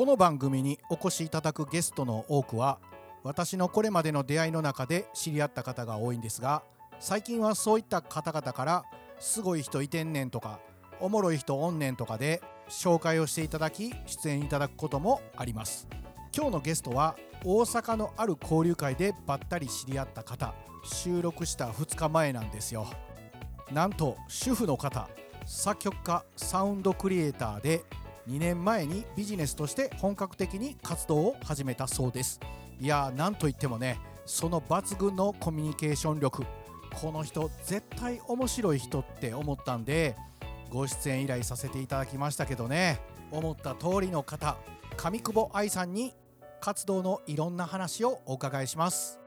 この番組にお越しいただくゲストの多くは私のこれまでの出会いの中で知り合った方が多いんですが最近はそういった方々からすごい人いてんねんとかおもろい人おんねんとかで紹介をしていただき出演いただくこともあります。今日のゲストは大阪のある交流会でばったり知り合った方収録した2日前なんですよ。なんと主婦の方作曲家サウンドクリエイターで2年前にビジネスとして本格的に活動を始めたそうです。いやーなんといってもねその抜群のコミュニケーション力。この人絶対面白い人って思ったんでご出演依頼させていただきましたけどね。思った通りの方上久保愛さんに活動のいろんな話をお伺いします。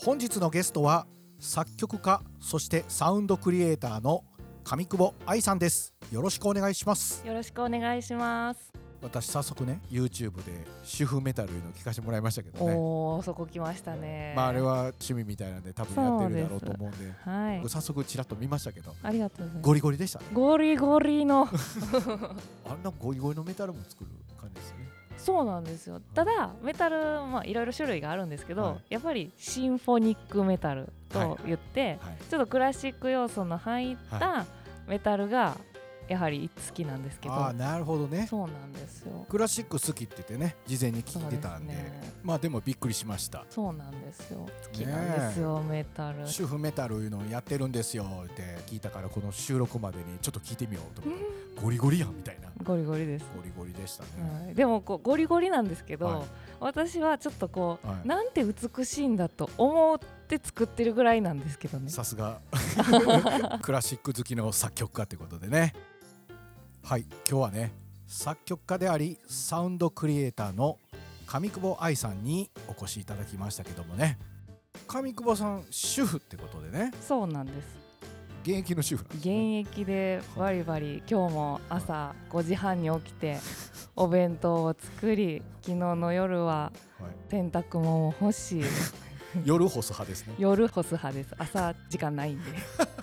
本日のゲストは作曲家そしてサウンドクリエイターの上久保愛さんです。よろしくお願いします。よろしくお願いします。私早速ね YouTube で主婦メタルいうのを聞かせてもらいましたけどね。おお、そこ来ましたね。まああれは趣味みたいなんで多分やってるだろうと思うんで。はい。早速ちらっと見ましたけど。ありがとうございます。ゴリゴリでした？ねゴリゴリの。あんなゴリゴリのメタルも作る感じですねそうなんですよ。ただメタルまあいろいろ種類があるんですけど、はい。やっぱりシンフォニックメタルと言って、はい。ちょっとクラシック要素の入ったメタルがやはり好きなんですけど、ああなるほどね。そうなんですよ。クラシック好きって言ってね事前に聞いてたんで。ね。まあでもびっくりしました。そうなんですよ。好きなんですよ、メタル。主婦メタルいうのをやってるんですよって聞いたからこの収録までにちょっと聞いてみようと思って。ゴリゴリやんみたいな。ゴリゴリです。ゴリゴリでしたね、はい、でもこうゴリゴリなんですけど、はい。私はちょっとこう、はい。なんて美しいんだと思って作ってるぐらいなんですけどね。さすが。クラシック好きの作曲家ということでねはい今日はね作曲家でありサウンドクリエイターの上久保愛さんにお越しいただきましたけどもね。上久保さん主婦ってことでね。そうなんです。現役の主婦なんです現ね役でバリバリ今日も朝5時半に起きて お弁当を作り昨日の夜ははい。洗濯物を干し。夜干す派ですね。夜干す派です。朝時間ないんで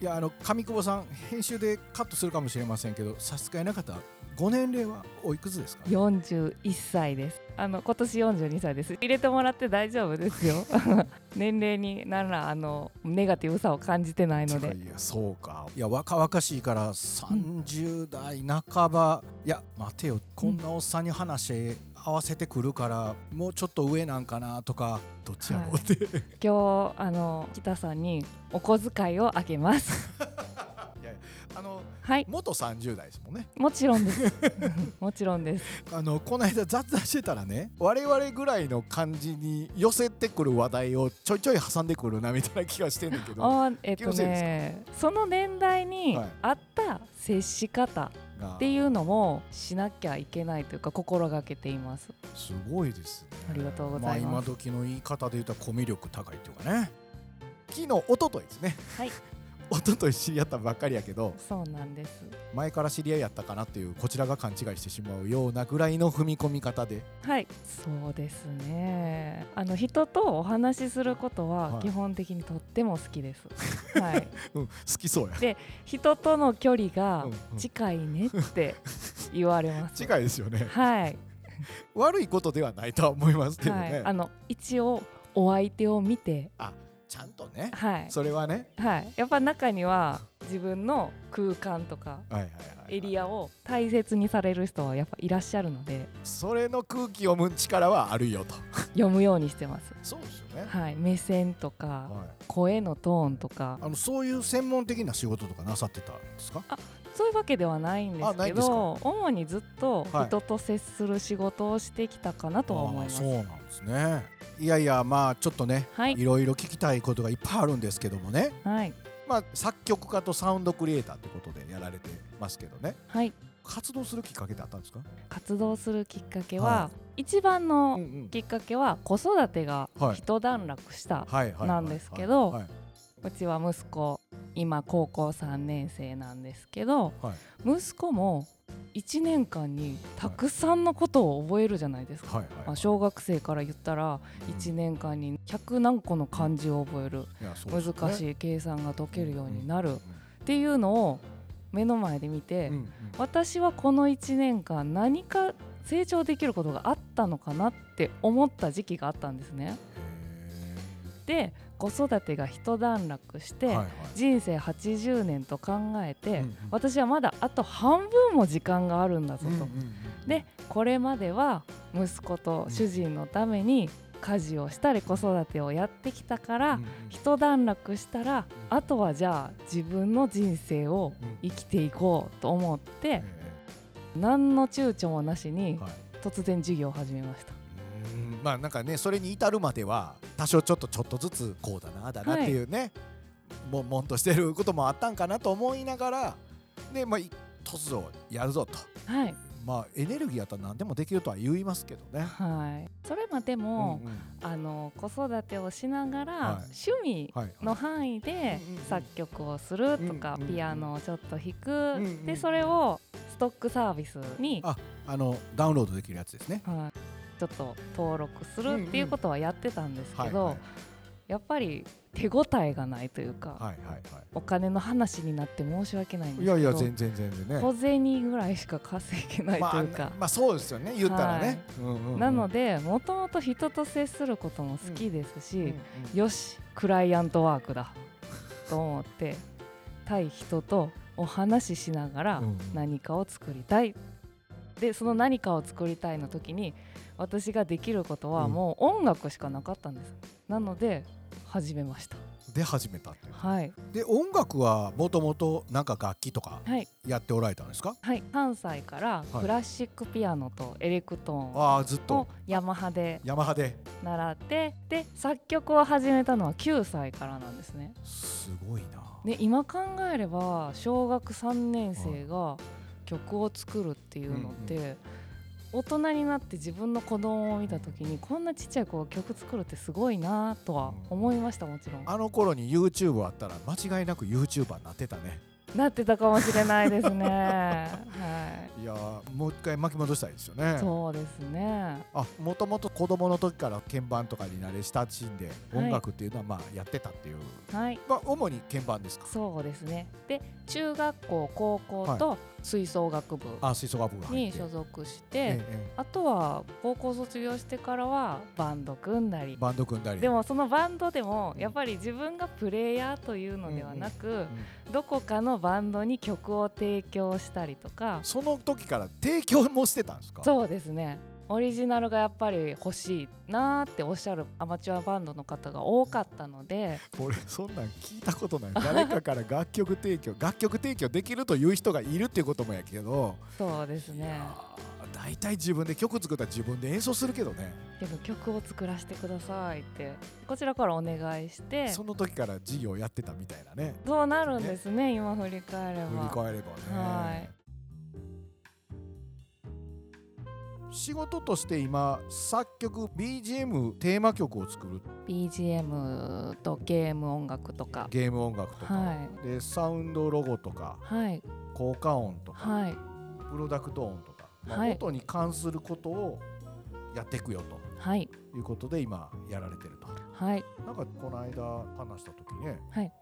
いやあの上久保さん編集でカットするかもしれませんけど差し支えなかったらご年齢はおいくつですか？41歳です。あの今年42歳です。入れてもらって大丈夫ですよ。年齢に何らあのネガティブさを感じてないので。いやそうか。いや若々しいから30代半ば、いや待てよ。こんなおっさんに話合わせてくるから、もうちょっと上なんかなとかどっちやろうって、今日あの北さんにお小遣いをあげます。いやあのはい。元30代ですもんね。もちろんです。もちろんです。あのこの間雑談してたらね我々ぐらいの感じに寄せてくる話題をちょいちょい挟んでくるなみたいな気がしてんだけど。あーえっとねその年代にはい。合った接し方がっていうのもしなきゃいけないというか心がけています。すごいですね。ありがとうございます。あ、今時の言い方で言うとコミュ力高いっていうかね。昨日一昨日ですね。はい一昨日知り合ったばっかりやけどそうなんです。前から知り合いやったかなっていうこちらが勘違いしてしまうようなぐらいの踏み込み方で。はい。そうですね。あの人とお話しすることははい。基本的にとっても好きです、はい。うん好きそうや。人との距離が近いねって 言われます。近いですよね。はい、悪いことではないとは思いますけどね、はい、あの一応お相手を見てちゃんとねはい。それはね。はい、やっぱ中には自分の空間とかエリアを大切にされる人はやっぱいらっしゃるのでそれの空気を読む力はあるよと。読むようにしてます。そうですよね、はい、目線とかはい、声のトーンとか。あのそういう専門的な仕事とかなさってたんですか？そういうわけではないんですけど主にずっとはい。人と接する仕事をしてきたかなとは思います。あーそうなんですね。いやいやまあちょっとねはい。いろいろ聞きたいことがいっぱいあるんですけどもね。はい。まあ作曲家とサウンドクリエイターってことでやられてますけどね。はい、活動するきっかけってあったんですか？活動するきっかけは、は一番のきっかけは子育てがはい。一段落したはいはいなんですけどはいはい。うちは息子今高校3年生なんですけどはい。息子も1年間にたくさんのことを覚えるじゃないですか、はいはいまあ、小学生から言ったら1年間に100何個の漢字を覚える。ね。難しい計算が解けるようになる。うんっていうのを目の前で見て、うんうん。私はこの1年間何か成長できることがあったのかなって思った時期があったんですね。で子育てが一段落して、人生80年と考えて、うんうん。私はまだあと半分も時間があるんだぞと。うんうんうんでこれまでは息子と主人のために家事をしたり子育てをやってきたから、うんうん。一段落したら、あとはじゃあ自分の人生を生きていこうと思って、え何の躊躇もなしにーはい。突然授業を始めました。うんまあなんかねそれに至るまでは多少ちょっとちょっとずつこうだなあだなっていうね、もんもんとしてることもあったんかなと思いながらでまあい突如やるぞと。はい、まあエネルギーやったら何でもできるとは言いますけどね。はい、それまでも、うんうん。あの子育てをしながら、はい。趣味はいの範囲で作曲をするとか、うんうんうんピアノをちょっと弾く、んうん。でそれをストックサービスに、ああのダウンロードできるやつですね。はい、ちょっと登録するっていうことはやってたんですけど、はいやっぱり手応えがないというか、はいはいはい。お金の話になって申し訳ないんですはい。けどいやいや全然全然ね。小銭ぐらいしか稼げないまあというか、まあそうですよね言ったらね。うんうんうん。なのでもともと人と接することも好きですし、うんうん。よしクライアントワークだと思って対人とお話ししながらうんうん。何かを作りたい、でその何かを作りたいの時に私ができることはうん。もう音楽しかなかったんです、なので始めました。で始めたっていう。はい。で音楽はもともとなんか楽器とかはい。やっておられたんですか？はい。関西からはい。クラシックピアノとエレクトーンああずっをとヤマハでヤマハで。習ってで作曲を始めたのは9歳からなんですね。すごいな。で今考えれば小学3年生が曲を作るっていうのって、大人になって自分の子供を見た時にこんなちっちゃい子が曲作るってすごいなとは思いましたもちろん。あの頃に YouTube あったら間違いなく YouTuber になってたね。なってたかもしれないですね。はい。やーもう一回巻き戻したいですよね。そうですね。あもともと子供の時から鍵盤とかに慣れ親しんではい。音楽っていうのはまあやってたっていう、はい。まあ主に鍵盤ですか？そうですね。で中学校高校と吹奏楽部あ吹奏楽部。に所属して、ええあとは高校卒業してからはバンド組んだりバンド組んだり。でもそのバンドでもやっぱり自分がプレイヤーというのではなく、うんどこかのバンドに曲を提供したりとかその時から提供もしてたんですか？そうですねオリジナルがやっぱり欲しいなーっておっしゃるアマチュアバンドの方が多かったので俺そんなん聞いたことない。誰かから楽曲提供楽曲提供できるという人がいるっていうこともやけど、そうですね。大体自分で曲作ったら自分で演奏するけどね。けど曲を作らせてくださいってこちらからお願いして。その時から事業やってたみたいなね。そうなるんですね今振り返れば。振り返ればね、はい仕事として今作曲 BGM テーマ曲を作る。BGM とゲーム音楽とか。ゲーム音楽とか、はい。でサウンドロゴとか。はい。効果音とか、はい。プロダクト音とか、まあはい。音に関することをやっていくよはい。ということで今やられてると。はい。なんかこの間話した時ね、はい。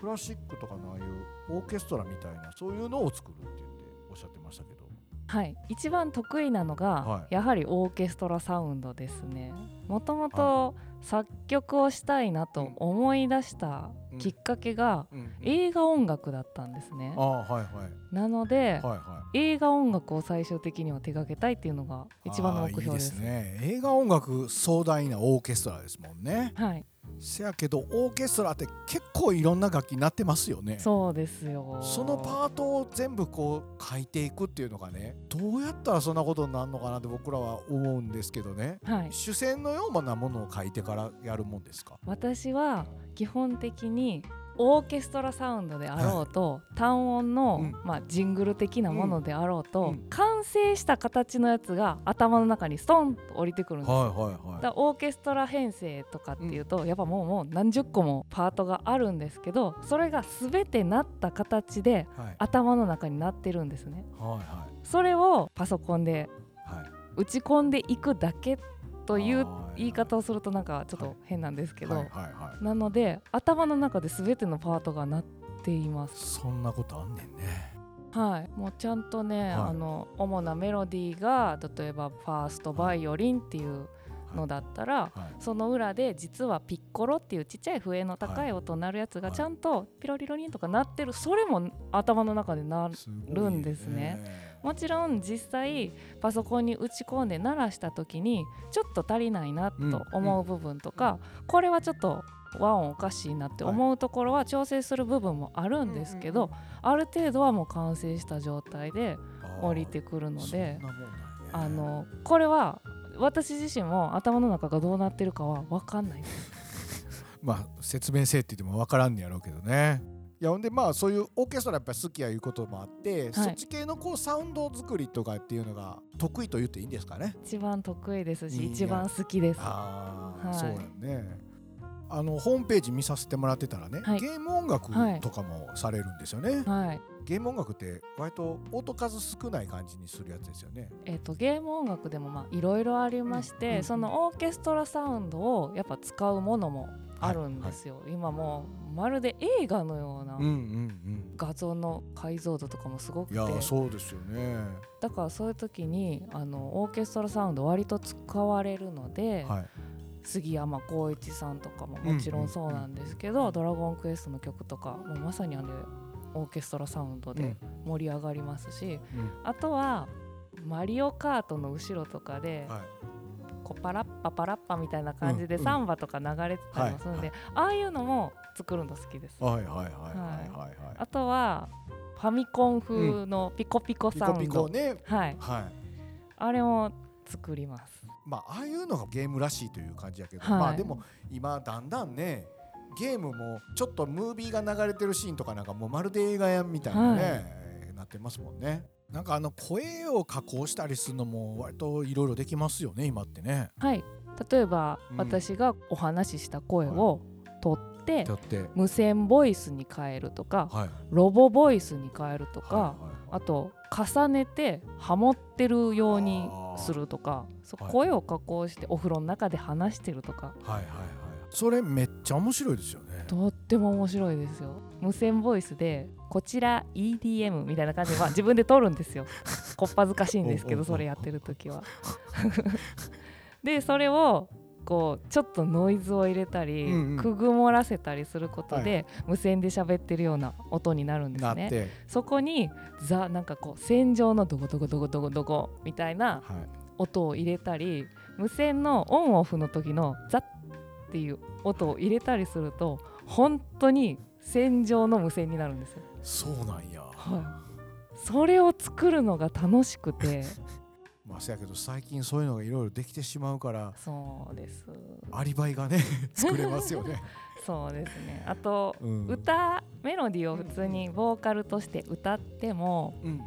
クラシックとかのああいうオーケストラみたいなそういうのを作るって言っておっしゃってましたけどはい、一番得意なのが、はやはりオーケストラサウンドですね。もともと作曲をしたいなと思い出したきっかけが、うんうん。映画音楽だったんですね。はいはい。なので、はいは映画音楽を最終的には手掛けたいっていうのがい一番の目標ですね。映画音楽壮大なオーケストラですもんね。はいせやけどオーケストラって結構いろんな楽器になってますよね。そうですよ。そのパートを全部こう書いていくっていうのがねどうやったらそんなことになるのかなって僕らは思うんですけどね。はい。主戦のようなものを書いてからやるもんですか？私は基本的にオーケストラサウンドであろうと、単音の、うん。まあ、ジングル的なものであろうと、うん。完成した形のやつが頭の中にストンと降りてくるんです。よ。はいはいはだからオーケストラ編成とかっていうと、やっぱもうもう何十個もパートがあるんですけどそれが全てなった形でいはい。頭の中になってるんですね。はいそれをパソコンではい。はい打ち込んでいくだけというはい言い方をするとなんかちょっと変なんですけど、はいはいはい。なので頭の中で全てのパートがなっています。そんなことあんねんね。はい、もうちゃんとね、はい。あの主なメロディーが例えばファーストバイオリンっていうのだったら、はい。その裏で実はピッコロっていうちっちゃい笛の高い音鳴るやつがはいちゃんとピロリロリンとか鳴ってる。それも頭の中で鳴るんですねもちろん実際パソコンに打ち込んで鳴らした時にちょっと足りないなと思う部分とか、これはちょっと和音おかしいなって思うところは調整する部分もあるんですけど、ある程度はもう完成した状態で降りてくるのであのこれは私自身も頭の中がどうなってるかは分かんないです。まあ説明せえって言っても分からんねやろうけどねいやほんでまあそういうオーケストラやっぱり好きやいうこともあって、そっち系のこうサウンド作りとかっていうのが得意と言っていいんですかね一番得意ですし一番好きです。ああ、はい。そうやね。あのホームページ見させてもらってたらね、はい。ゲーム音楽はいとかもされるんですよね、はい。ゲーム音楽って割と音数少ない感じにするやつですよね。えー、とゲーム音楽でもまあいろいろありまして、うんうんそのオーケストラサウンドをやっぱ使うものもあるんですよ、今もうまるで映画のようなうんうん画像の解像度とかもすごうんくて。いやそうですよね。だからそういう時にあのオーケストラサウンド割と使われるので、はい。杉山浩一さんとかももちろんそうなんですけど「ドラゴンクエスト」の曲とかもうまさにあれオーケストラサウンドで盛り上がりますし、うん。あとはマリオカートの後ろとかで、はい。こうパラッパパラッパみたいな感じでうんうん。サンバとか流れてたりもするんで、ああいうのも作るの好きです。はいはいはいはいはいはい。あとはファミコン風のピコピコピコサウンド、ピコね。はい、はい。あれも作ります。まあああいうのがゲームらしいという感じやけど、はい。まあでも今だんだんねゲームもちょっとムービーが流れてるシーンとかなんかもうまるで映画やんみたいなね、なってますもんね。なんかあの声を加工したりするのも割といろいろできますよね今ってね。はい、例えば、うん。私がお話しした声を取っって無線ボイスに変えるとかはい。ロボボイスに変えるとか、はいはいあと重ねてハモってるようにするとか声を加工してお風呂の中で話してるとか。はいはいはい。それめっちゃ面白いですよね。とっても面白いですよ。無線ボイスでこちら EDM みたいな感じで、まあ、自分で撮るんですよ。こっぱずかしいんですけどそれやってる時は。でそれをこうちょっとノイズを入れたり、うんうん。くぐもらせたりすることで、は無線で喋ってるような音になるんですね。そこにザなんかこう戦場のドコドコドコドコドコみたいなはい、音を入れたり無線のオンオフの時のザッっていう音を入れたりすると本当に戦場の無線になるんですよ。そうなんや、はい、それを作るのが楽しくて まあせやけど最近そういうのがいろいろできてしまうからそうです。アリバイがね 作れますよね、そうですね。あと、うん。歌メロディーを普通にボーカルとして歌ってもうん、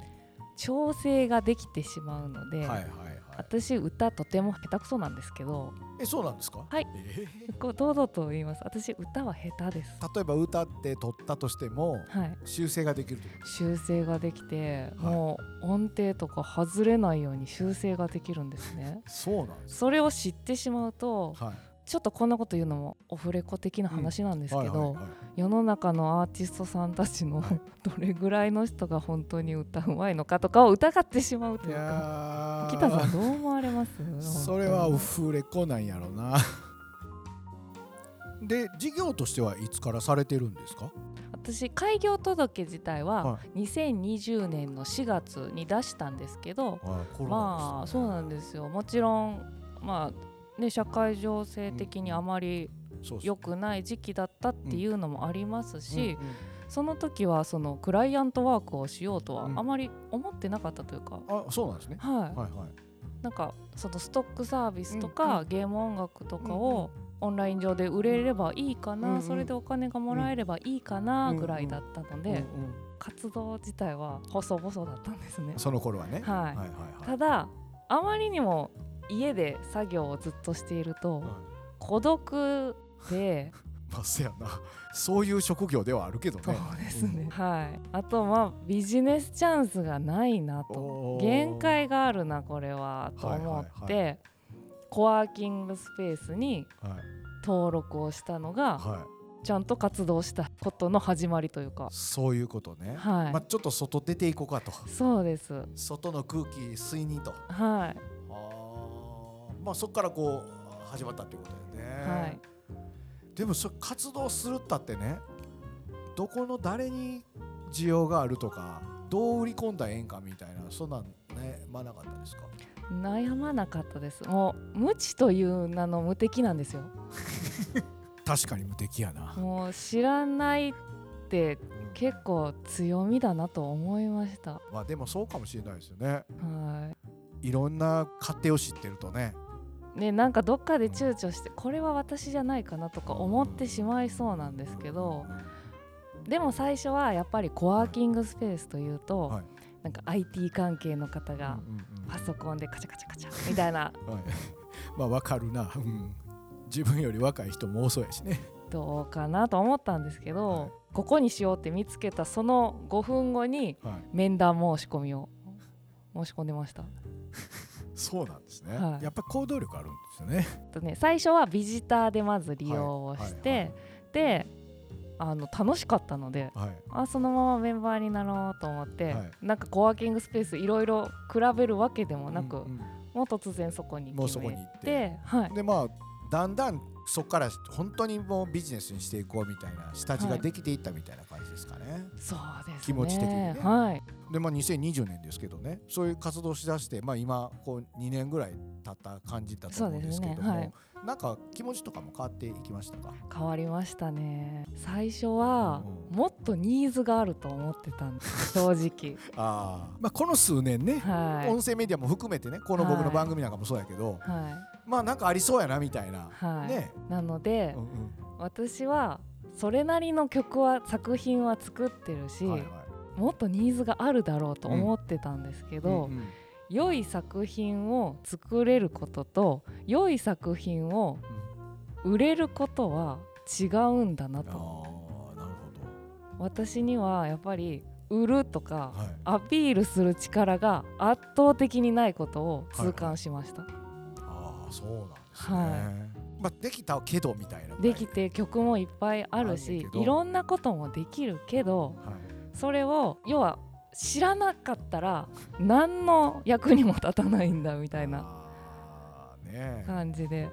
調整ができてしまうので、はいはいはい私歌とても下手くそなんですけど。えそうなんですか？はい。えー。こう堂々と言います。私歌は下手です。例えば歌って撮ったとしてもはい。修正ができる修正ができて、はい。もう音程とか外れないように修正ができるんですね。そうなんです。それを知ってしまうとはいちょっとこんなこと言うのもオフレコ的な話なんですけど、世の中のアーティストさんたちのはい。どれぐらいの人が本当に歌うまいのかとかを疑ってしまうといいうか北さんどう思われます？それはオ本フレコなんやろな。で事業としてはいつからされてるんですか？私開業届自体はは2020年の4月に出したんですけど、はいまあそうなんですよ。もちろんまあね社会情勢的にあまり良くない時期だったっていうのもありますし、うんうんその時はそのクライアントワークをしようとはうん。あまり思ってなかったというか、あそうなんですね。はい、はいはい。なんかそのストックサービスとうんか、うん。ゲーム音楽とかうんをオンライン上で売れればいいかな、うんうん。それでお金がもらえればいいかなうん。ぐらいだったので、うんうん。活動自体は細々だったんですね。その頃はね。はい。はいはいはい。ただあまりにも家で作業をずっとしていると孤独で まあせやな。そういう職業ではあるけどね。そうですね、はい。あとまあビジネスチャンスがないなと。限界があるなこれはと思って、はいはコワーキングスペースにはい。登録をしたのがはい。ちゃんと活動したことの始まりというか。そういうことね、はい、まあ、ちょっと外出ていこうかと。そうです。外の空気吸いにと。はいまあそこからこう始まったっていうことだよね、はい。でもそ活動するったってねどこの誰に需要があるとかどう売り込んだらええんかみたいなそんなんねまなかったですか？悩まなかったです。もう無知という名の無敵なんですよ。確かに無敵やな、もう知らないってうん結構強みだなと思いました。まあでもそうかもしれないですよね。はい。ろんな勝手を知ってるとねいねなんかどっかで躊躇してこれは私じゃないかなとか思ってしまいそうなんですけどでも最初はやっぱりコワーキングスペースというと、はい。なんか IT 関係の方がパソコンでカチャカチャカチャみたいな。はい、まあわかるな、うん、自分より若い人も多そうやしね。どうかなと思ったんですけど、はい。ここにしようって見つけたその5分後にはい。面談申し込みを申し込んでました。そうなんですね、はい。やっぱ行動力あるんですよね。とね、最初はビジターでまず利用をして、はい。はいであの楽しかったのではい。あそのままメンバーになろうと思って、はい。なんかコワーキングスペースいろいろ比べるわけでもなく、うんうん。もう突然そこにもうそ決めこに行ってて。はい、でまあだんだんそこから本当にもうビジネスにしていこうみたいな下地ができていったみたいな感じですかね、そうですね。気持ち的にね。はい、でまあ2020年ですけどね。そういう活動しだしてまあ今こう2年ぐらい経った感じだと思うんですけども。そうですね。なんか気持ちとかも変わっていきましたか？変わりましたね。最初はうんもっとニーズがあると思ってたんです。正直。ああまあこの数年ね、はい。音声メディアも含めてねこの僕の番組なんかもそうやけど、はいまあなんかありそうやなみたいな、はい、ね、なので、うん私はそれなりの曲は作品は作ってるし、うんはいはい。もっとニーズがあるだろうと思ってたんですけど、うんうん良い作品を作れることと良い作品を売れることは違うんだなと。なる私にはやっぱり売るとかほど、はい、アピールする力が圧倒的にないことを痛感しました、ああそうなんですね、はまあできたけどみたいなでき、て曲もいっぱいあるしいろんなこともできるけどはい、それを要は知らなかったら何の役にも立たないんだみたいな感じで。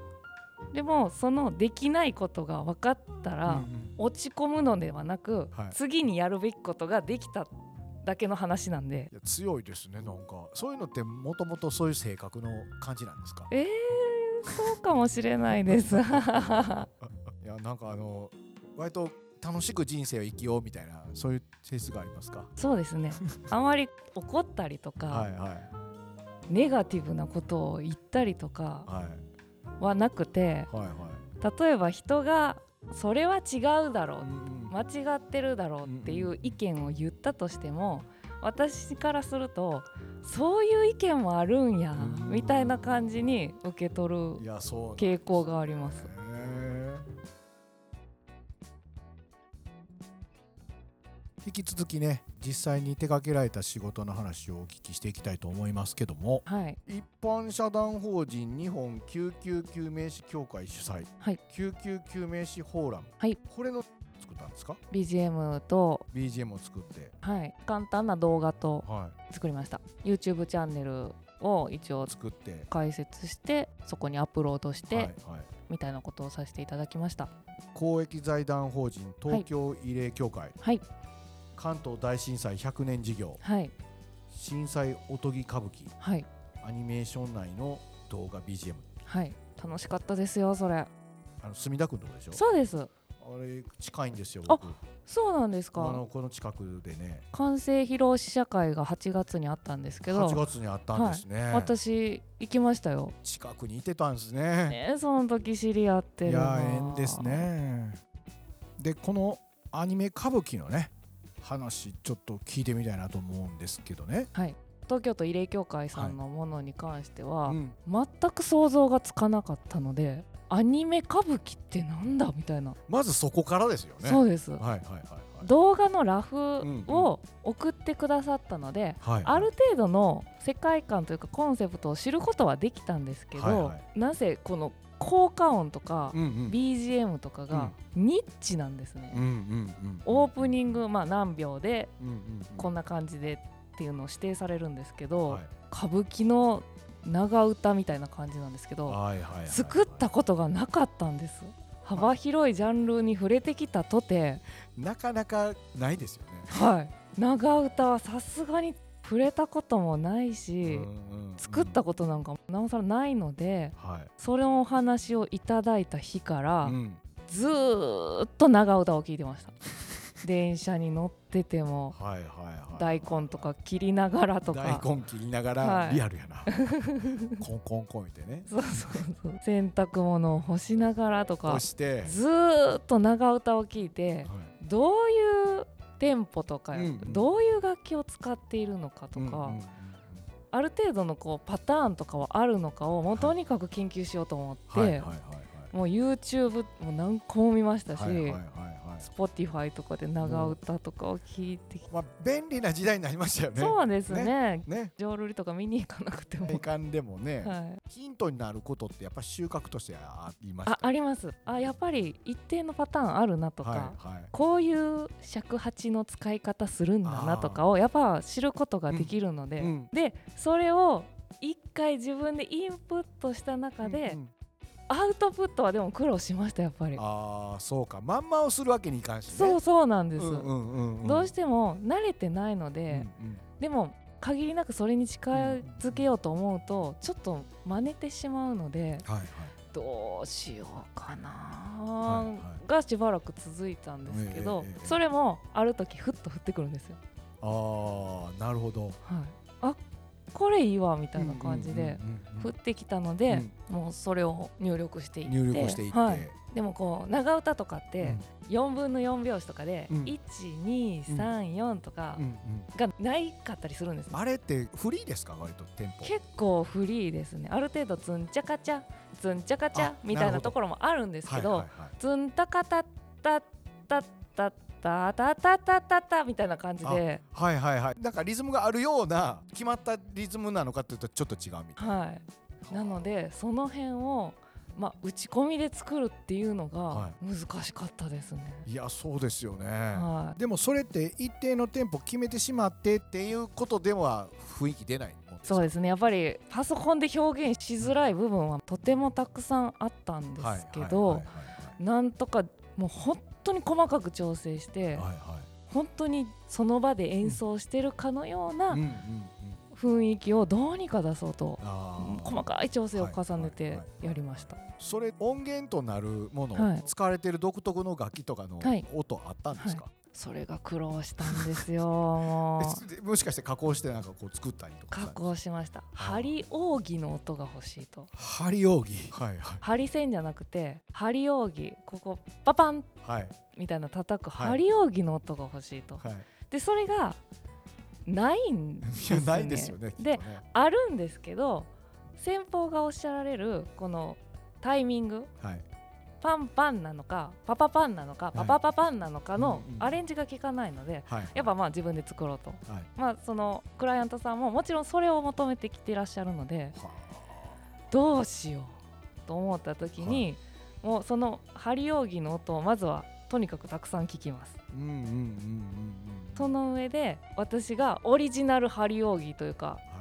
でもそのできないことが分かったら、落ち込むのではなく、はい。次にやるべきことができただけの話なんで。強いですねなんか。そういうのってもともとそういう性格の感じなんですか？えー、そうかもしれないです。いやなんかあの割と楽しく人生を生きようみたいなそういう性質がありますか？そうですね。あまり怒ったりとか、はいはい。ネガティブなことを言ったりとかはい。はなくてはいはい。例えば人がそれは違うだろううんうん。間違ってるだろうっていう意見を言ったとしても私からするとそういう意見もあるんやうん。みたいな感じに受け取る傾向があります。引き続きね実際に手掛けられた仕事の話をお聞きしていきたいと思いますけどもはい、一般社団法人日本救急救命士協会主催、はい。救急救命士フォーラム、はい。これの作ったんですか？BGM と、BGM を作って。はい、簡単な動画とは作りました。YouTube チャンネルを一応い作って。解説してそこにアップロードして、はいはい。みたいなことをさせていただきました。公益財団法人東京慰霊協会、はい。関東大震災100年事業。はい。震災おとぎ歌舞伎。はい。アニメーション内の動画 BGM はい。楽しかったですよそれ。あの墨田区のとこでしょ？そうですあれ近いんですよあ僕。そうなんですあかのこの近くでね。完成披露試写会が8月にあったんですけど。8月にあったんですね、私行きましたよ。近くにいてたんですね。ねその時知り合っていや縁ですね。でこのアニメ歌舞伎のね話ちょっと聞いてみたいなと思うんですけどね、はい。東京都慰霊協会さんのものに関しては、うん。全く想像がつかなかったのでアニメ歌舞伎ってなんだみたいな、まずそこからですよね。そうです。はいはいはいはい。動画のラフうんを送ってくださったので、はいある程度の世界観というかコンセプトを知ることはできたんですけど、はいはなぜこの効果音とかうんうん。BGM とかがニッチなんですね、うんうんうん。オープニング、まあ、何秒でうんうんうん。こんな感じでっていうのを指定されるんですけど、はい。歌舞伎の長唄みたいな感じなんですけど、作ったことがなかったんです。幅広いジャンルに触れてきたとて、なかなかないですよね。はい、長唄はさすがに触れたこともないし、作ったことなんかなおさらないのではい。それのお話をいただいた日から、うん。ずーっと長唄を聞いてました電車に乗っててもはいはいはい。大根とか切りながらとか。大根切りながらはい。リアルやな。コン コンコン言ってねそうそうそう洗濯物を干しながらとかそしてずーっと長唄を聞いてはいどういうテンポとか、どういう楽器を使っているのかとか、ある程度のこうパターンとかはあるのかをもうとにかく研究しようと思って、はいはいはいもう YouTube も何個も見ましたし、はいはいはいはい Spotify とかで長唄とかを聞いてきて、まあ便利な時代になりましたよね。そうですね。ね。浄瑠璃とか見に行かなくても、時間でもね、はい、ヒントになることってやっぱ収穫としてありますあか？あります。あやっぱり一定のパターンあるなとか、はいはい。こういう尺八の使い方するんだなとかをやっぱ知ることができるので、うん。でそれを一回自分でインプットした中で、うんうんアウトプットはでも苦労しましたやっぱり。ああそうか。まんまをするわけにいかんしね。そうそうなんです、うんうんうんうん。どうしても慣れてないのうんで、うん。でも限りなくそれに近づけようと思うとちょっと真似てしまうのではいはい。どうしようかな、はいはい。がしばらく続いたんですけど、ええええそれもある時ふっと降ってくるんですよ。ああなるほど。はい、あこれいいわみたいな感じで降ってきたので、もうそれを入力していって。入力していって、はい、でもこう長唄とかってうん。4分の4拍子とかで、うん。1234とかがないかったりするんですね、あれってフリーですか？割とテンポ。結構フリーですね。ある程度ツンチャカチャツンチャカチャあみたいなところもあるんですけど、はいはいはい。ツンタカタッタッタッタッタタタタタタみたいな感じで、はいはいはい。なんかリズムがあるような決まったリズムなのかっていうとちょっと違うみたいな、はい、なのでその辺を、まあ、打ち込みで作るっていうのがは難しかったですね。いやそうですよね、はい。でもそれって一定のテンポ決めてしまってっていうことでは雰囲気出ないそうですね。やっぱりパソコンで表現しづらい部分はとてもたくさんあったんですけど、はいはい。なんとかもう本当に細かく調整して、はいはい。はい本当にその場で演奏してるかのような雰囲気をどうにか出そうと、細かい調整を重ねはいてはいはいやりました。それ音源となるもの、はい。使われてる独特の楽器とかのはい。音あったんですか、それが苦労したんですよ もしかして加工してなんかこう作ったりとか加工しました針扇の音が欲しいと。針扇はいはい。針線じゃなくて針扇ここパパン！はい。みたいな叩くはい。針扇の音が欲しいと、はい。でそれがないんですよね。ないですよねきっとでねあるんですけど先方がおっしゃられるこのタイミングはいパンパンなのかパパパンなのかい。パパパパンなのかのアレンジが効かないのではいやっぱまあ自分で作ろうと。はい。まあそのクライアントさんももちろんそれを求めてきてらっしゃるのではどうしようと思った時に、もうその針扇の音をまずはとにかくたくさん聞きます。その上で私がオリジナル針扇というかはい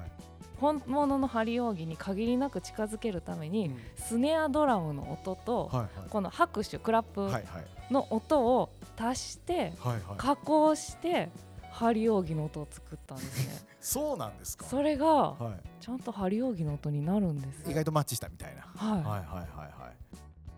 本物の針扇に限りなく近づけるために、うん。スネアドラムの音と、はいこの拍手クラップはいはい。の音を足してはいはい。加工して針扇の音を作ったんですね。そうなんですか。それがはい。ちゃんと針扇の音になるんです意外とマッチしたみたいな。はい、はいはいはいはい。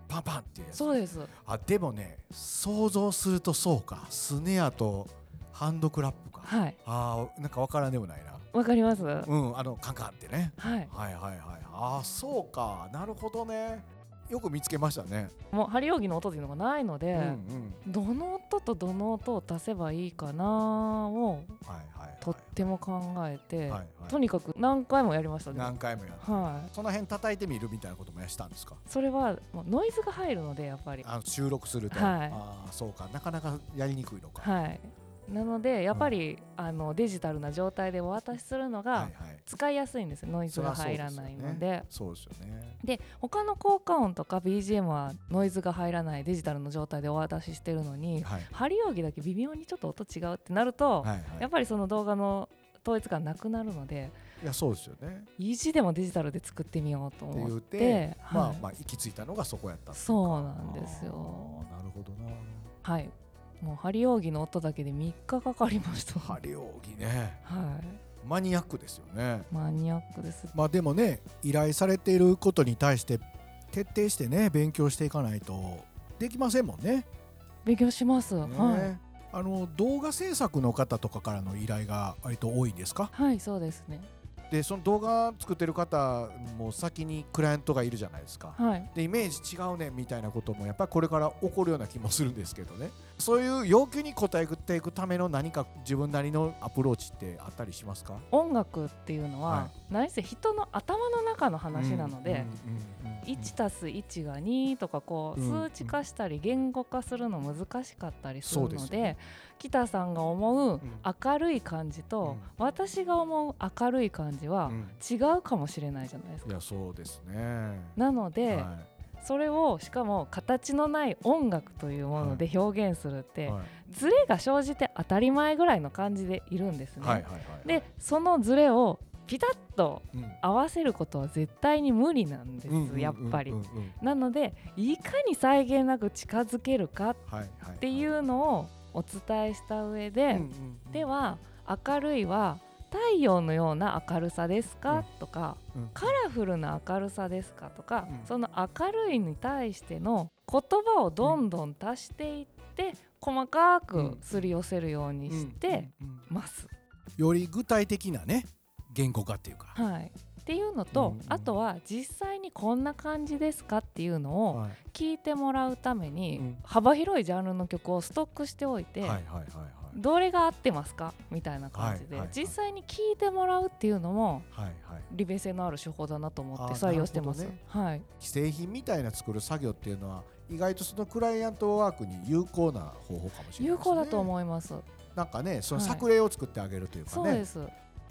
パンパンっていうそうです。あでもね想像するとそうか。スネアとハンドクラップか。はい。あーなんかわからんでもないなわかります？うんあのカンカンってね。はい。はいはいはい。ああそうか。なるほどね。よく見つけましたね。もう針扇の音っていうのがないので、うんうん。どの音とどの音を足せばいいかなをはいはいはい。とっても考えて、はいはい。とにかく何回もやりましたね。何回もやってはい。その辺叩いてみるみたいなこともやしたんですか？それはもうノイズが入るのでやっぱり。あの収録すると、はい。ああそうか。なかなかやりにくいのか、はいなのでやっぱり、あのデジタルな状態でお渡しするのが使いやすいんですよ。ノイズが入らないので。そうですよね。で他の効果音とか BGM はノイズが入らないデジタルの状態でお渡ししてるのにはい。針扇だけ微妙にちょっと音違うってなると、はいはい。やっぱりその動画の統一感なくなるのでいやそうですよね。意地でもデジタルで作ってみようと思ってて、まあはいまあ行き着いたのがそこやったそうなんですよ。なるほどな。はいもう針扇の音だけで3日かかりました。は針扇ね。い。マニアックですよね。マニアックです。まあでもね依頼されていることに対して徹底してね勉強していかないとできませんもんね。勉強します、ね。はい。あの動画制作の方とかからの依頼が割と多いんですか？はいそうですね。でその動画作ってる方も先にクライアントがいるじゃないですか。はい。でイメージ違うねみたいなこともやっぱりこれから起こるような気もするんですけどねそういう要求に応えていくための何か自分なりのアプローチってあったりしますか？音楽っていうのは、は何せ人の頭の中の話なので、うんうんうんうん1たす1が2とかこううん数値化したり言語化するの難しかったりするので,、そうですよね。北さんが思ううん。明るい感じと、うん。私が思う明るい感じはうん。違うかもしれないじゃないですか。いやそうですね。なので、はそれをしかも形のない音楽というもので表現するって、いはい。ズレが生じて当たり前ぐらいの感じでいるんですね。はいはいはいでそのズレをピタッとうん。合わせることは絶対に無理なんです、うんうんうんうんやっぱり。うん。うんなのでいかに際限なく近づけるかっはいはい。ていうのをお伝えした上で、うんうんうん。では明るいは太陽のような明るさですか、うん。とかうん。カラフルな明るさですか？とか、うん。その明るいに対しての言葉をどんどん足していって、細かくすり寄せるようにしてます。より具体的なね言語化っていうか、はい、っていうのと、うんうん。あとは実際にこんな感じですかっていうのをはい。聞いてもらうために、うん。幅広いジャンルの曲をストックしておいて、はいはいはいはいどれが合ってますか？みたいな感じで、はいはいはい実際に聞いてもらうっていうのもはいはい利便性のある手法だなと思って採用してます。なるほはい、既製品みたいな作る作業っていうのは意外とそのクライアントワークに有効な方法かもしれないですね有効だと思います。なんかねそのはい作例を作ってあげるというかね、そうです。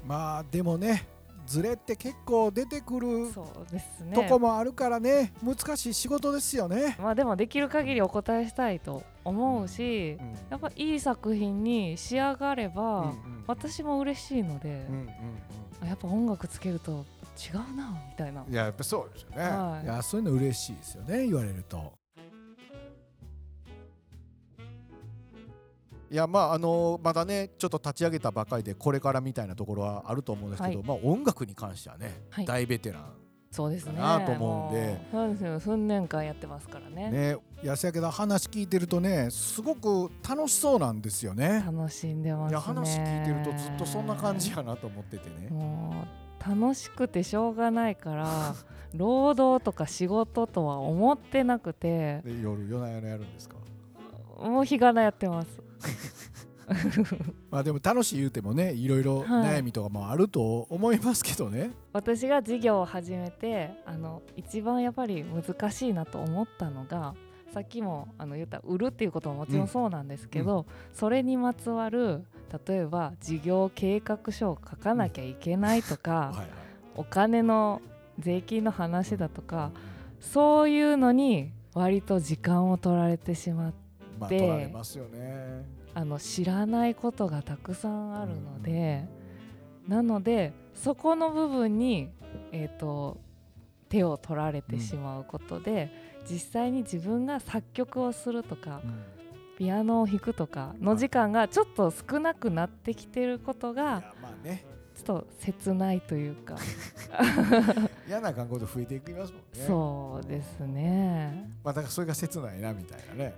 まあでもねズレって結構出てくるそうですね。とこもあるからね難しい仕事ですよね。まあでもできる限りお答えしたいと思うし、うんやっぱいい作品に仕上がれば、うんうん私も嬉しいので、やっぱ音楽つけると違うなみたいな。うんいややっぱそうですよね、はい。い、やそういうの嬉しいですよね言われると。いやまああのまだねちょっと立ち上げたばかりでこれからみたいなところはあると思うんですけど、はい。まあ音楽に関してはね、はい。大ベテランそうですね。かなと思うんで。そうですよ。数年間やってますからね。ねいやせやけど話聞いてるとねすごく楽しそうなんですよね。楽しんでますね。いや話聞いてるとずっとそんな感じやなと思っててね。もう楽しくてしょうがないから 労働とか仕事とは思ってなくて。で夜夜な夜なやるんですか？もう日がなやってます まあでも楽しい言うてもねいろいろはい。悩みとかもあると思いますけどね、私が事業を始めてあの一番やっぱり難しいなと思ったのがさっきもあの言った売るっていうことももちろんそうなんですけど、それにまつわる例えば事業計画書を書かなきゃいけないとか、はいはい。お金の税金の話だとかそういうのに割と時間を取られてしまってまあで取られますよねあの知らないことがたくさんあるので、なのでそこの部分に、えー、と手を取られてしまうことで、実際に自分が作曲をするとかピアノを弾くとかの時間がちょっと少なくなってきてることいがやまあね。ちょっと切ないというか。嫌な看護と増えていきますもんね。そうですね。まあだからそれが切ないなみたいなね。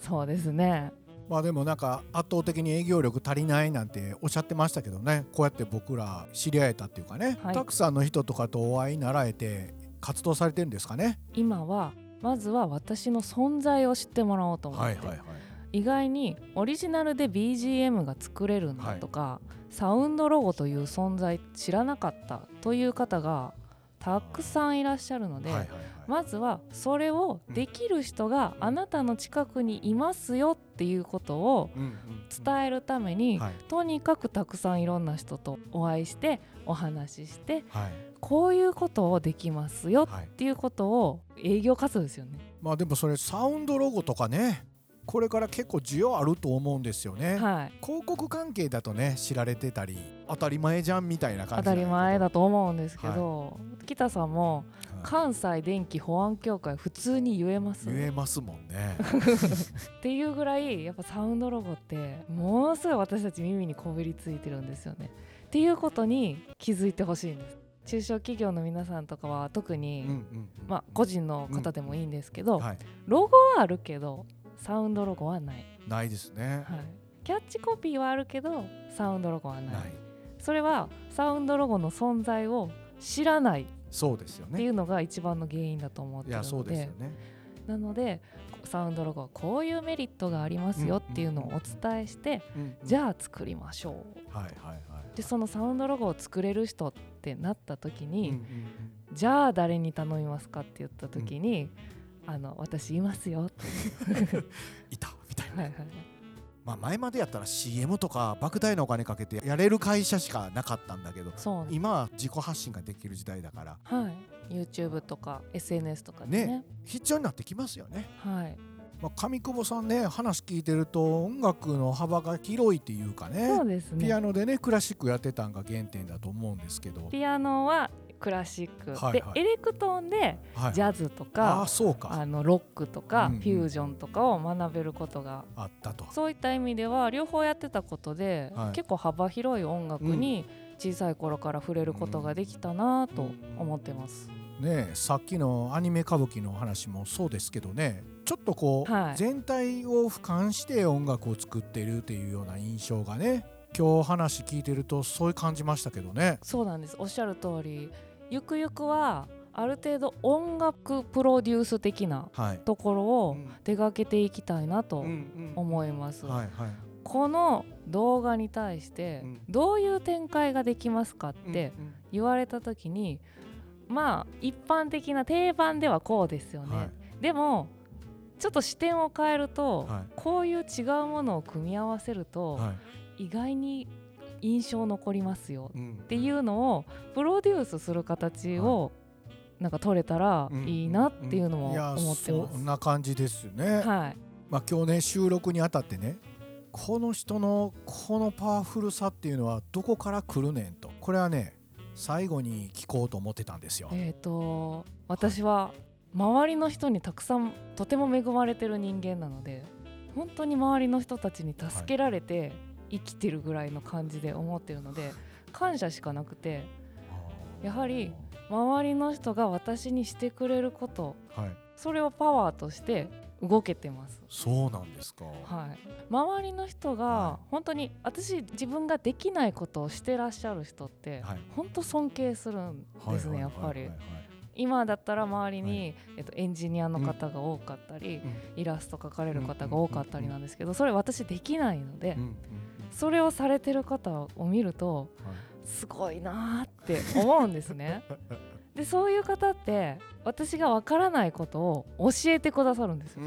そうですねまあでもなんか圧倒的に営業力足りないなんておっしゃってましたけどね。こうやって僕ら知り合えたっていうかね、はい。たくさんの人とかとお会いになられて活動されてるんですかね。今はまずは私の存在を知ってもらおうと思って、はいはいはい。意外にオリジナルで BGM が作れるんだとか、サウンドロゴという存在知らなかったという方がたくさんいらっしゃるので、はいはいはいまずはそれをできる人があなたの近くにいますよっていうことを伝えるために、はい。とにかくたくさんいろんな人とお会いしてお話ししてはい。こういうことをできますよはいっていうことを営業活動ですよね。まあでもそれサウンドロゴとかねこれから結構需要あると思うんですよね、はい。広告関係だとね知られてたり当たり前じゃんみたいな感じ当たり前だだと思うんですけど、北さんもはい。関西電気保安協会普通に言えます言えますもんね。っていうぐらいやっぱサウンドロゴってものすごい私たち耳にこびりついてるんですよね。っていうことに気づいてほしいんです。中小企業の皆さんとかは特に、まあ、個人の方でもいいんですけど、はい。ロゴはあるけどサウンドロゴはない、ないですね。はい、キャッチコピーはあるけどサウンドロゴはない。それはサウンドロゴの存在を知らないそうですよね。っていうのが一番の原因だと思ってるのいやそうですでよね。なのでサウンドロゴはこういうメリットがありますよっていうのをお伝えして、じあゃあ作りましょう。はいはいはいでそのサウンドロゴを作れる人ってなった時に、うんうんじゃあ誰に頼みますかって言った時に、あの私いますよ。いたみたいな。はいはいまあ前までやったら CM とか莫大なお金かけてやれる会社しかなかったんだけど今は自己発信ができる時代だから。はい。YouTube とか SNS とかでね。ね。必要になってきますよね。はい。まあ、上久保さんね話聞いてると音楽の幅が広いっていうかね。そうですね。ピアノでねクラシックやってたんが原点だと思うんですけど、ピアノはクラシック、はいはい。でエレクトーンではい、ジャズとあかあ、か。あのロックとか、うんうんフュージョンとかを学べることが。あったと。そういった意味では両方やってたことで、はい。結構幅広い音楽に小さい頃から触れることができたなと思ってます。ねえさっきのアニメ歌舞伎の話もそうですけどねちょっとこう、はい。全体を俯瞰して音楽を作ってるっていうような印象がね今日話聞いてるとそういう感じましたけどね。そうなんです。おっしゃる通りゆくゆくはある程度音楽プロデュース的なはい、ところうをん。手掛けていきたいなと思います。この動画に対してうん。どういう展開ができますかってうん。言われた時にまあ一般的な定番ではこうですよね。はい。でもちょっと視点を変えると、はい。こういう違うものを組み合わせると、はい。意外に印象残りますよ。うん。っていうのをプロデュースする形をなんか取れたらうん。いいなっていうのも思ってます。そんな感じですよね、はい、まあ今日ね収録にあたってねこの人のこのパワフルさっていうのはどこから来るねんと。これはね最後に聞こうと思ってたんですよ。えっ、と私は周りの人にたくさんとても恵まれてる人間なので本当に周りの人たちに助けられて生きてるぐらいの感じで思ってるので感謝しかなくてやはり周りの人が私にしてくれることはい、それをパワーとして動けてます。そうなんですか。はい、周りの人はが本当に私自分ができないことをしてらっしゃる人ってはい。本当尊敬するんですねやっぱり。今だったら周りに、えっと、エンジニアの方が多かったり、うん。イラスト描かれる方が多かったりなんですけどそれ私できないので、それをされてる方を見るとすごいなーって思うんですね。でそういう方って私がわからないことを教えてくださるんですよ。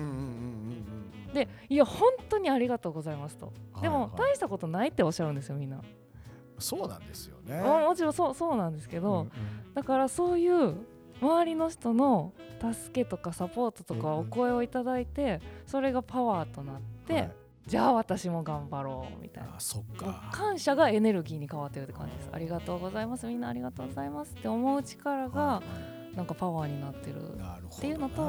でいや本当にありがとうございますと。でも、はいはい大したことないっておっしゃるんですよみんな。そうなんですよね。ももちろんそうそうなんですけど、うんうんだからそういう周りの人の助けとかサポートとかお声をいただいてそれがパワーとなって、はいじゃあ私も頑張ろうみたいな。あそっか。感謝がエネルギーに変わってるって感じです。ありがとうございます。みんなありがとうございますって思う力がはなんかパワーになってるっていうのと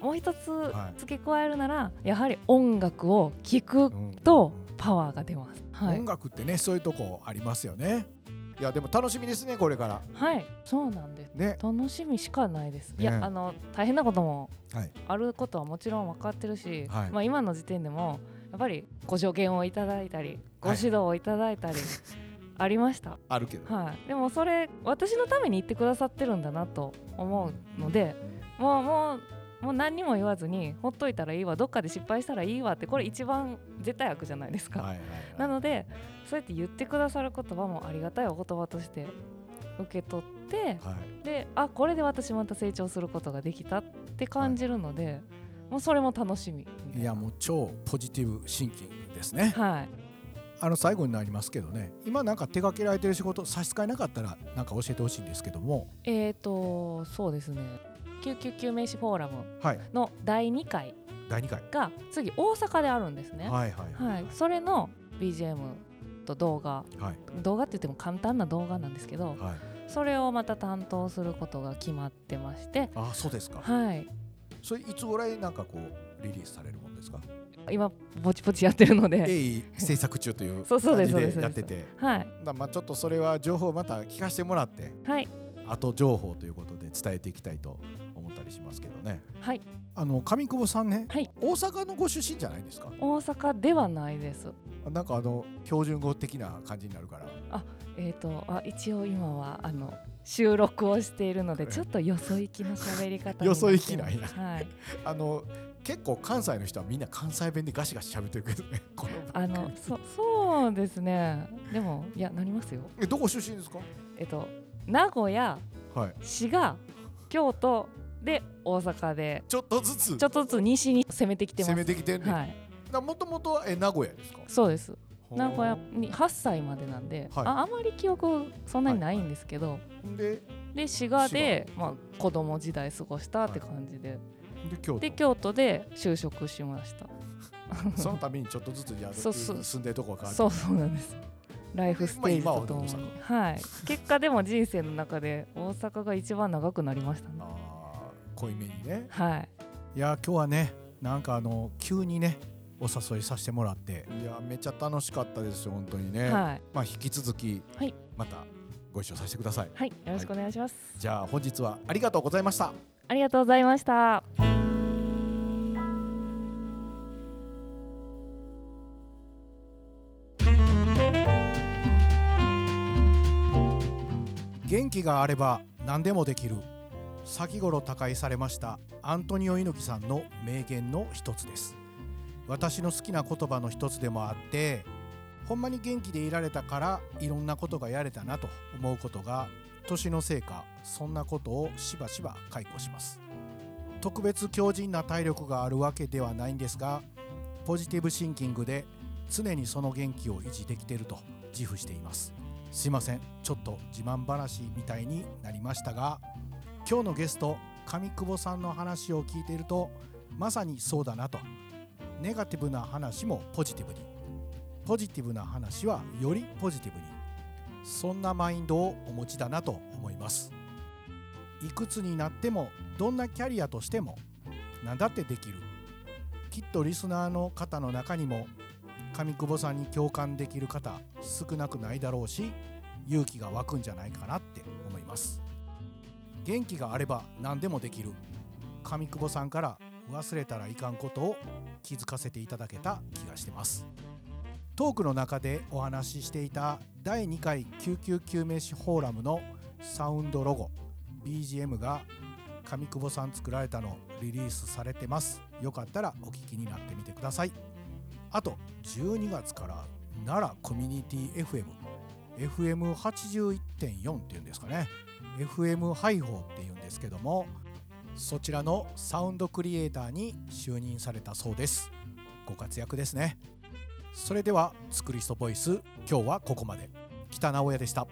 もう一つはい付け加えるならやはり音楽を聴くうんとパワーが出ます、はい。音、楽ってねそういうとこありますよね。いやでも楽しみですねこれから。はい。そうなんです。ね。楽しみしかないです、いね。やあの大変なこともはい。あることはもちろん分かってるし、はい。まあ、今の時点でもやっぱりご助言をいただいたりご指導をいただいたり ありました、あるけど。はい、でもそれ私のために言ってくださってるんだなと思うのでもうもうもう何にも言わずにほっといたらいいわどっかで失敗したらいいわってこれ一番絶対悪じゃないですか、はいはいはい。なのでそうやって言ってくださる言葉もありがたいお言葉として受け取ってはい。であこれで私また成長することができたって感じるので、もうそれも楽しみいやもう超ポジティブシンキングですね。はい。あの最後になりますけどね。今なんか手掛けられてる仕事差し支えなかったらなんか教えてほしいんですけども。えーとそうですね。999名刺フォーラムはい。の第2回。第2回。が次大阪であるんですね。はいはいはい、それの BGM と動画はい。動画って言っても簡単な動画なんですけどはいそれをまた担当することが決まってましてあそうですかはいそれいつぐらいなんかこうリリースされるもんですか？今ぼちぼちやってるので。鋭意制作中という 感じでやってて。はい。だまあちょっとそれは情報をまた聞かせてもらってはい。後情報ということで伝えていきたいと思ったりしますけどね。はい。あの上久保さんね、はい。大阪のご出身じゃないですか？大阪ではないです。なんかあの標準語的な感じになるから。えー、とあ一応今はあの収録をしているのでええ。ちょっとよそ行きの喋り方によそ行きなんや。はい。あの結構関西の人はみんな関西弁でガシガシ喋ってるけどね このあのそそうですね。でもいやなりますよ。えどこ出身ですか？えっと名古屋はい。滋賀京都で大阪で。ちょっとずつ。ちょっとずつ西に攻めてきてます。攻めてきてんね。ん、はい。もともとはえ名古屋ですか？そうです名古屋ほに8歳までなんで、はい。ああまり記憶そんなにないんですけど、うでで滋賀でまあ、子供時代過ごしたって感じで、で京都。で京都で就職しました。そのためにちょっとずつやる住んでるとこが変わってそうそうなんです。ライフステージとともに、はい。結果でも人生の中で大阪が一番長くなりましたね。濃いめにね。はい。いや今日はねなんかあの急にねお誘いさせてもらって。いやめっちゃ楽しかったですよ本当にね、はい。まあ引き続き、はい。またご一緒させてください。はいよろしくお願いします、じゃあ本日はありがとうございました。ありがとうございました。元気があれば何でもできる。先頃他界されましたアントニオ猪木さんの名言の一つです私の好きな言葉の一つでもあってほんまに元気でいられたからいろんなことがやれたなと思うことが年のせいかそんなことをしばしば解雇します。特別強靭な体力があるわけではないんですがポジティブシンキングで常にその元気を維持できていると自負しています。すいません。ちょっと自慢話みたいになりましたが今日のゲスト上久保さんの話を聞いているとまさにそうだなと。ネガティブな話もポジティブに。ポジティブな話はよりポジティブに。そんなマインドをお持ちだなと思います。いくつになってもどんなキャリアとしても何だってできる。きっとリスナーの方の中にも上久保さんに共感できる方少なくないだろうし勇気が湧くんじゃないかなって思います。元気があれば何でもできる。上久保さんから忘れたらいかんことを気づかせていただけた気がしてます。トークの中でお話ししていた第2回999名刺フォーラムのサウンドロゴ BGM が上久保さん作られたのリリースされてます。よかったらお聞きになってみてください。あと12月から奈良コミュニティ FM FM81.4 っていうんですかね。FM ハイホーっていうんですけどもそちらのサウンドクリエイターに就任されたそうです。ご活躍ですね。それでは作り人ボイス今日はここまで。北直哉でした。